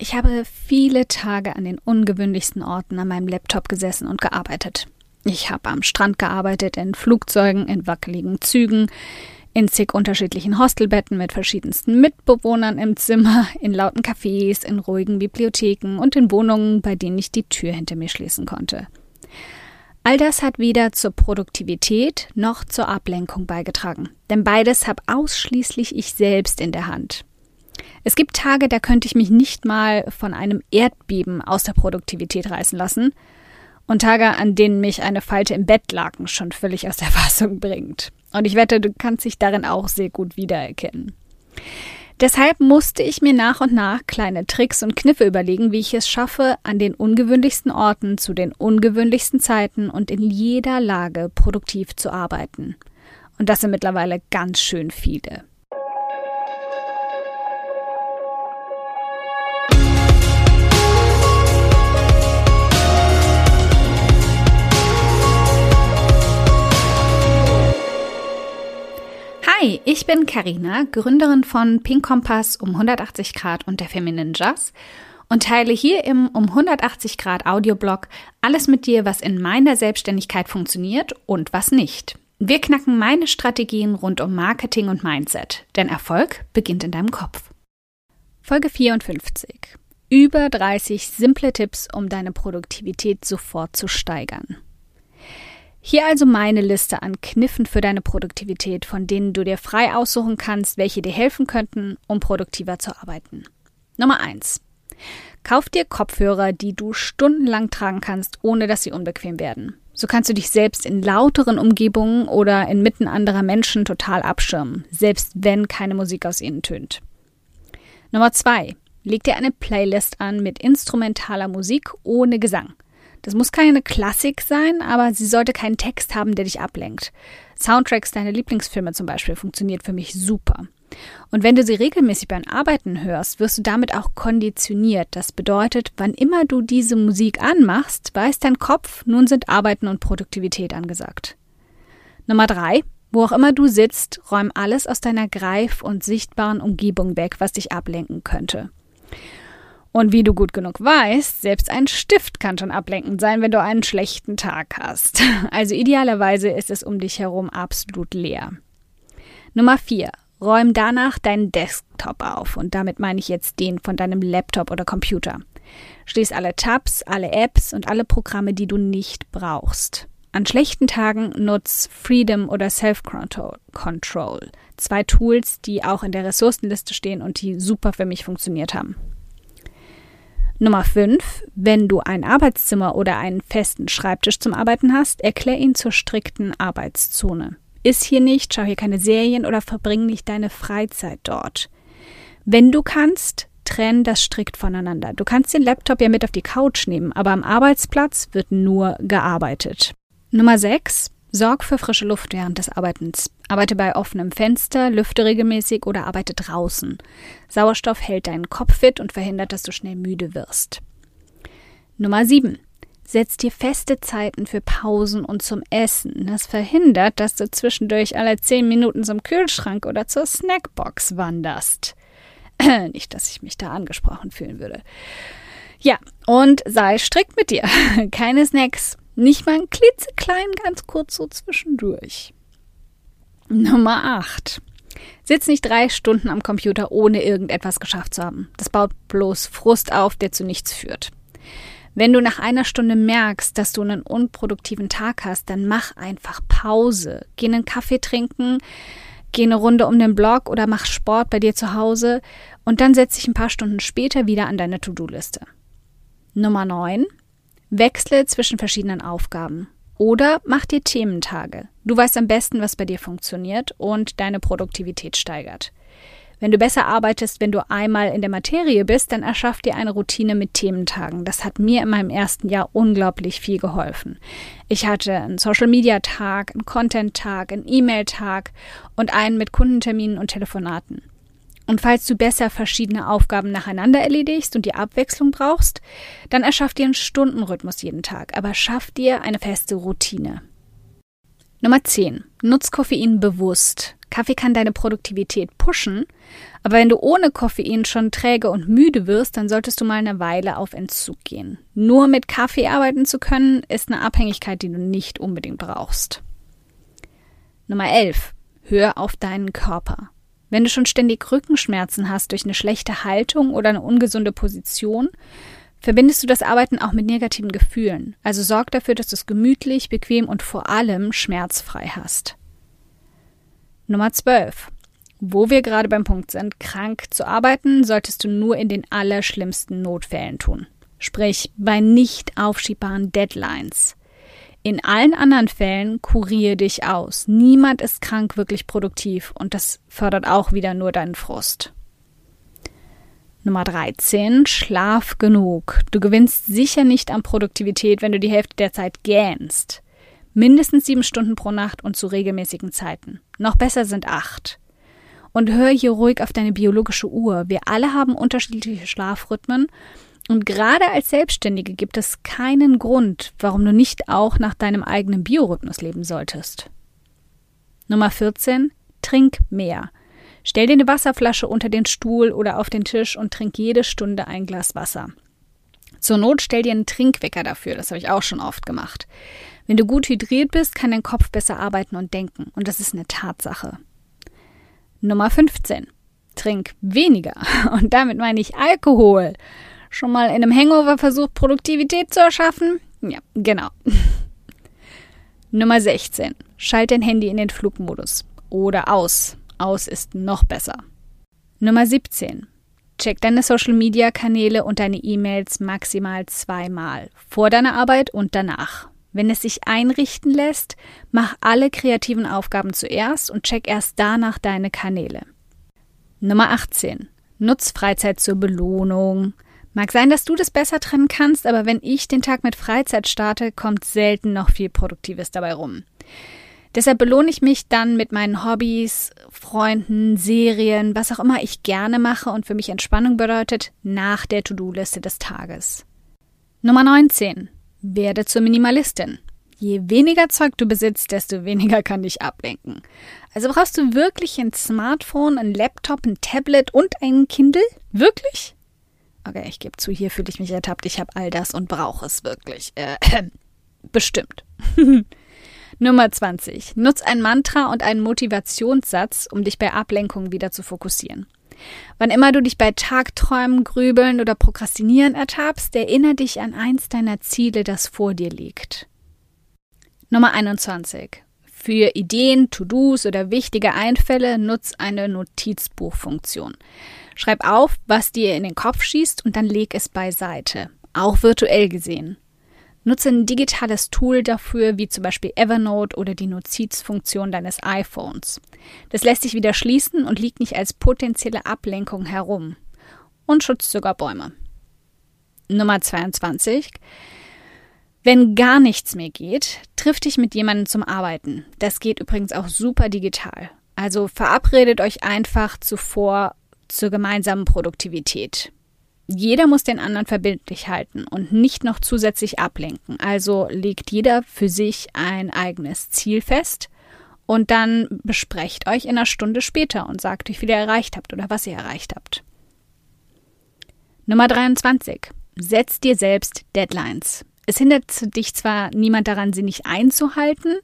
Ich habe viele Tage an den ungewöhnlichsten Orten an meinem Laptop gesessen und gearbeitet. Ich habe am Strand gearbeitet, in Flugzeugen, in wackeligen Zügen, in zig unterschiedlichen Hostelbetten mit verschiedensten Mitbewohnern im Zimmer, in lauten Cafés, in ruhigen Bibliotheken und in Wohnungen, bei denen ich die Tür hinter mir schließen konnte. All das hat weder zur Produktivität noch zur Ablenkung beigetragen, denn beides habe ausschließlich ich selbst in der Hand. Es gibt Tage, da könnte ich mich nicht mal von einem Erdbeben aus der Produktivität reißen lassen. Und Tage, an denen mich eine Falte im Bettlaken schon völlig aus der Fassung bringt. Und ich wette, du kannst dich darin auch sehr gut wiedererkennen. Deshalb musste ich mir nach und nach kleine Tricks und Kniffe überlegen, wie ich es schaffe, an den ungewöhnlichsten Orten zu den ungewöhnlichsten Zeiten und in jeder Lage produktiv zu arbeiten. Und das sind mittlerweile ganz schön viele. Hi, ich bin Karina, Gründerin von Pink Kompass um 180 Grad und der Feminine Jazz und teile hier im um 180 Grad Audioblog alles mit dir, was in meiner Selbstständigkeit funktioniert und was nicht. Wir knacken meine Strategien rund um Marketing und Mindset, denn Erfolg beginnt in deinem Kopf. Folge 54. Über 30 simple Tipps, um deine Produktivität sofort zu steigern. Hier also meine Liste an Kniffen für deine Produktivität, von denen du dir frei aussuchen kannst, welche dir helfen könnten, um produktiver zu arbeiten. Nummer eins: Kauf dir Kopfhörer, die du stundenlang tragen kannst, ohne dass sie unbequem werden. So kannst du dich selbst in lauteren Umgebungen oder inmitten anderer Menschen total abschirmen, selbst wenn keine Musik aus ihnen tönt. Nummer zwei: Leg dir eine Playlist an mit instrumentaler Musik ohne Gesang. Das muss keine Klassik sein, aber sie sollte keinen Text haben, der dich ablenkt. Soundtracks deiner Lieblingsfilme zum Beispiel funktioniert für mich super. Und wenn du sie regelmäßig beim Arbeiten hörst, wirst du damit auch konditioniert. Das bedeutet, wann immer du diese Musik anmachst, weiß dein Kopf, nun sind Arbeiten und Produktivität angesagt. Nummer drei. Wo auch immer du sitzt, räum alles aus deiner greif- und sichtbaren Umgebung weg, was dich ablenken könnte. Und wie du gut genug weißt, selbst ein Stift kann schon ablenkend sein, wenn du einen schlechten Tag hast. Also idealerweise ist es um dich herum absolut leer. Nummer 4. Räum danach deinen Desktop auf und damit meine ich jetzt den von deinem Laptop oder Computer. Schließ alle Tabs, alle Apps und alle Programme, die du nicht brauchst. An schlechten Tagen nutz Freedom oder Self-Control. Zwei Tools, die auch in der Ressourcenliste stehen und die super für mich funktioniert haben. Nummer 5. Wenn du ein Arbeitszimmer oder einen festen Schreibtisch zum Arbeiten hast, erklär ihn zur strikten Arbeitszone. Iss hier nicht, schau hier keine Serien oder verbring nicht deine Freizeit dort. Wenn du kannst, trenn das strikt voneinander. Du kannst den Laptop ja mit auf die Couch nehmen, aber am Arbeitsplatz wird nur gearbeitet. Nummer 6. Sorg für frische Luft während des Arbeitens. Arbeite bei offenem Fenster, lüfte regelmäßig oder arbeite draußen. Sauerstoff hält deinen Kopf fit und verhindert, dass du schnell müde wirst. Nummer 7. Setz dir feste Zeiten für Pausen und zum Essen. Das verhindert, dass du zwischendurch alle 10 Minuten zum Kühlschrank oder zur Snackbox wanderst. Nicht, dass ich mich da angesprochen fühlen würde. Ja, und sei strikt mit dir. Keine Snacks, nicht mal ein klitzeklein, ganz kurz so zwischendurch. Nummer 8. Sitz nicht drei Stunden am Computer, ohne irgendetwas geschafft zu haben. Das baut bloß Frust auf, der zu nichts führt. Wenn du nach einer Stunde merkst, dass du einen unproduktiven Tag hast, dann mach einfach Pause. Geh einen Kaffee trinken, geh eine Runde um den Block oder mach Sport bei dir zu Hause und dann setz dich ein paar Stunden später wieder an deine To-Do-Liste. Nummer 9. Wechsle zwischen verschiedenen Aufgaben. Oder mach dir Thementage. Du weißt am besten, was bei dir funktioniert und deine Produktivität steigert. Wenn du besser arbeitest, wenn du einmal in der Materie bist, dann erschaff dir eine Routine mit Thementagen. Das hat mir in meinem ersten Jahr unglaublich viel geholfen. Ich hatte einen Social Media Tag, einen Content Tag, einen E-Mail Tag und einen mit Kundenterminen und Telefonaten. Und falls du besser verschiedene Aufgaben nacheinander erledigst und die Abwechslung brauchst, dann erschaff dir einen Stundenrhythmus jeden Tag, aber schaff dir eine feste Routine. Nummer 10. Nutz Koffein bewusst. Kaffee kann deine Produktivität pushen, aber wenn du ohne Koffein schon träge und müde wirst, dann solltest du mal eine Weile auf Entzug gehen. Nur mit Kaffee arbeiten zu können, ist eine Abhängigkeit, die du nicht unbedingt brauchst. Nummer 11. Hör auf deinen Körper. Wenn du schon ständig Rückenschmerzen hast durch eine schlechte Haltung oder eine ungesunde Position, verbindest du das Arbeiten auch mit negativen Gefühlen. Also sorg dafür, dass du es gemütlich, bequem und vor allem schmerzfrei hast. Nummer 12. Wo wir gerade beim Punkt sind, krank zu arbeiten, solltest du nur in den allerschlimmsten Notfällen tun. Sprich bei nicht aufschiebbaren Deadlines. In allen anderen Fällen kuriere dich aus. Niemand ist krank wirklich produktiv und das fördert auch wieder nur deinen Frust. Nummer 13. Schlaf genug. Du gewinnst sicher nicht an Produktivität, wenn du die Hälfte der Zeit gähnst. Mindestens sieben Stunden pro Nacht und zu regelmäßigen Zeiten. Noch besser sind acht. Und hör hier ruhig auf deine biologische Uhr. Wir alle haben unterschiedliche Schlafrhythmen und gerade als Selbstständige gibt es keinen Grund, warum du nicht auch nach deinem eigenen Biorhythmus leben solltest. Nummer 14. Trink mehr. Stell dir eine Wasserflasche unter den Stuhl oder auf den Tisch und trink jede Stunde ein Glas Wasser. Zur Not stell dir einen Trinkwecker dafür, das habe ich auch schon oft gemacht. Wenn du gut hydriert bist, kann dein Kopf besser arbeiten und denken, und das ist eine Tatsache. Nummer 15. Trink weniger. Und damit meine ich Alkohol. Schon mal in einem Hangover versucht, Produktivität zu erschaffen? Ja, genau. Nummer 16. Schalt dein Handy in den Flugmodus. Oder aus. Aus ist noch besser. Nummer 17. Check deine Social Media Kanäle und deine E-Mails maximal zweimal. Vor deiner Arbeit und danach. Wenn es sich einrichten lässt, mach alle kreativen Aufgaben zuerst und check erst danach deine Kanäle. Nummer 18. Nutz Freizeit zur Belohnung. Mag sein, dass du das besser trennen kannst, aber wenn ich den Tag mit Freizeit starte, kommt selten noch viel Produktives dabei rum. Deshalb belohne ich mich dann mit meinen Hobbys, Freunden, Serien, was auch immer ich gerne mache und für mich Entspannung bedeutet, nach der To-Do-Liste des Tages. Nummer 19. Werde zur Minimalistin. Je weniger Zeug du besitzt, desto weniger kann dich ablenken. Also brauchst du wirklich ein Smartphone, ein Laptop, ein Tablet und ein Kindle? Wirklich? Okay, ich gebe zu, hier fühle ich mich ertappt. Ich habe all das und brauche es wirklich. Äh, bestimmt. Nummer 20. Nutz ein Mantra und einen Motivationssatz, um dich bei Ablenkung wieder zu fokussieren. Wann immer du dich bei Tagträumen, Grübeln oder Prokrastinieren ertappst, erinnere dich an eins deiner Ziele, das vor dir liegt. Nummer 21. Für Ideen, To-Dos oder wichtige Einfälle nutz eine Notizbuchfunktion. Schreib auf, was dir in den Kopf schießt und dann leg es beiseite, auch virtuell gesehen. Nutze ein digitales Tool dafür, wie zum Beispiel Evernote oder die Notizfunktion deines iPhones. Das lässt sich wieder schließen und liegt nicht als potenzielle Ablenkung herum und schützt sogar Bäume. Nummer 22. Wenn gar nichts mehr geht, triff dich mit jemandem zum Arbeiten. Das geht übrigens auch super digital. Also verabredet euch einfach zuvor zur gemeinsamen Produktivität. Jeder muss den anderen verbindlich halten und nicht noch zusätzlich ablenken. Also legt jeder für sich ein eigenes Ziel fest und dann besprecht euch in einer Stunde später und sagt euch, wie ihr erreicht habt oder was ihr erreicht habt. Nummer 23. Setz dir selbst Deadlines. Es hindert dich zwar niemand daran, sie nicht einzuhalten,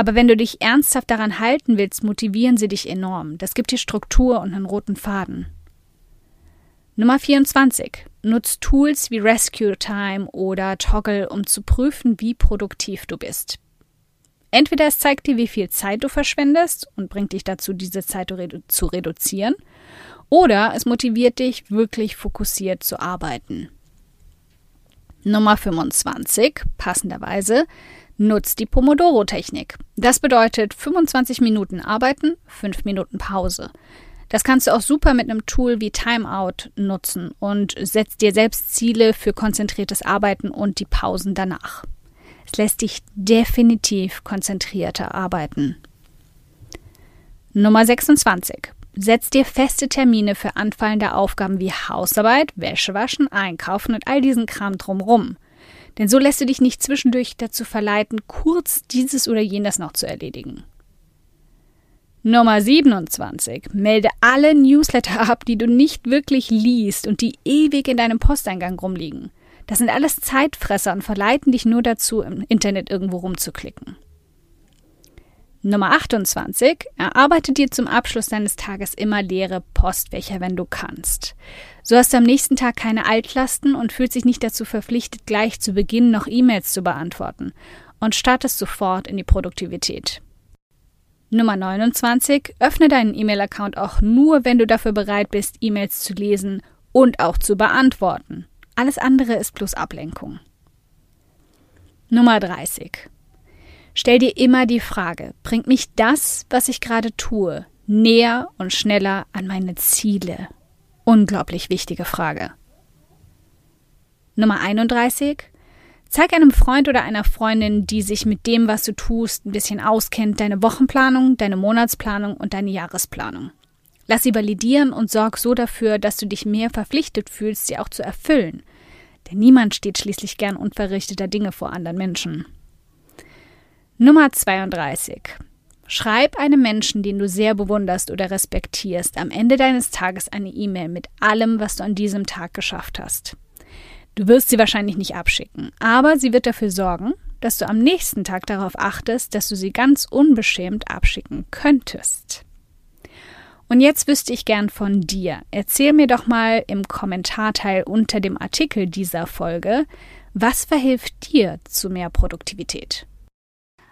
aber wenn du dich ernsthaft daran halten willst, motivieren sie dich enorm. Das gibt dir Struktur und einen roten Faden. Nummer 24. Nutz Tools wie Rescue Time oder Toggle, um zu prüfen, wie produktiv du bist. Entweder es zeigt dir, wie viel Zeit du verschwendest und bringt dich dazu, diese Zeit zu reduzieren, oder es motiviert dich, wirklich fokussiert zu arbeiten. Nummer 25, passenderweise, Nutzt die Pomodoro-Technik. Das bedeutet 25 Minuten arbeiten, 5 Minuten Pause. Das kannst du auch super mit einem Tool wie Timeout nutzen und setzt dir selbst Ziele für konzentriertes Arbeiten und die Pausen danach. Es lässt dich definitiv konzentrierter arbeiten. Nummer 26. Setz dir feste Termine für anfallende Aufgaben wie Hausarbeit, Wäsche waschen, Einkaufen und all diesen Kram drumrum. Denn so lässt du dich nicht zwischendurch dazu verleiten, kurz dieses oder jenes noch zu erledigen. Nummer 27. Melde alle Newsletter ab, die du nicht wirklich liest und die ewig in deinem Posteingang rumliegen. Das sind alles Zeitfresser und verleiten dich nur dazu, im Internet irgendwo rumzuklicken. Nummer 28. Erarbeite dir zum Abschluss deines Tages immer leere Postfächer, wenn du kannst. So hast du am nächsten Tag keine Altlasten und fühlst dich nicht dazu verpflichtet, gleich zu Beginn noch E-Mails zu beantworten und startest sofort in die Produktivität. Nummer 29. Öffne deinen E-Mail-Account auch nur, wenn du dafür bereit bist, E-Mails zu lesen und auch zu beantworten. Alles andere ist bloß Ablenkung. Nummer 30. Stell dir immer die Frage, bringt mich das, was ich gerade tue, näher und schneller an meine Ziele? Unglaublich wichtige Frage. Nummer 31. Zeig einem Freund oder einer Freundin, die sich mit dem, was du tust, ein bisschen auskennt, deine Wochenplanung, deine Monatsplanung und deine Jahresplanung. Lass sie validieren und sorg so dafür, dass du dich mehr verpflichtet fühlst, sie auch zu erfüllen. Denn niemand steht schließlich gern unverrichteter Dinge vor anderen Menschen. Nummer 32. Schreib einem Menschen, den du sehr bewunderst oder respektierst, am Ende deines Tages eine E-Mail mit allem, was du an diesem Tag geschafft hast. Du wirst sie wahrscheinlich nicht abschicken, aber sie wird dafür sorgen, dass du am nächsten Tag darauf achtest, dass du sie ganz unbeschämt abschicken könntest. Und jetzt wüsste ich gern von dir. Erzähl mir doch mal im Kommentarteil unter dem Artikel dieser Folge, was verhilft dir zu mehr Produktivität?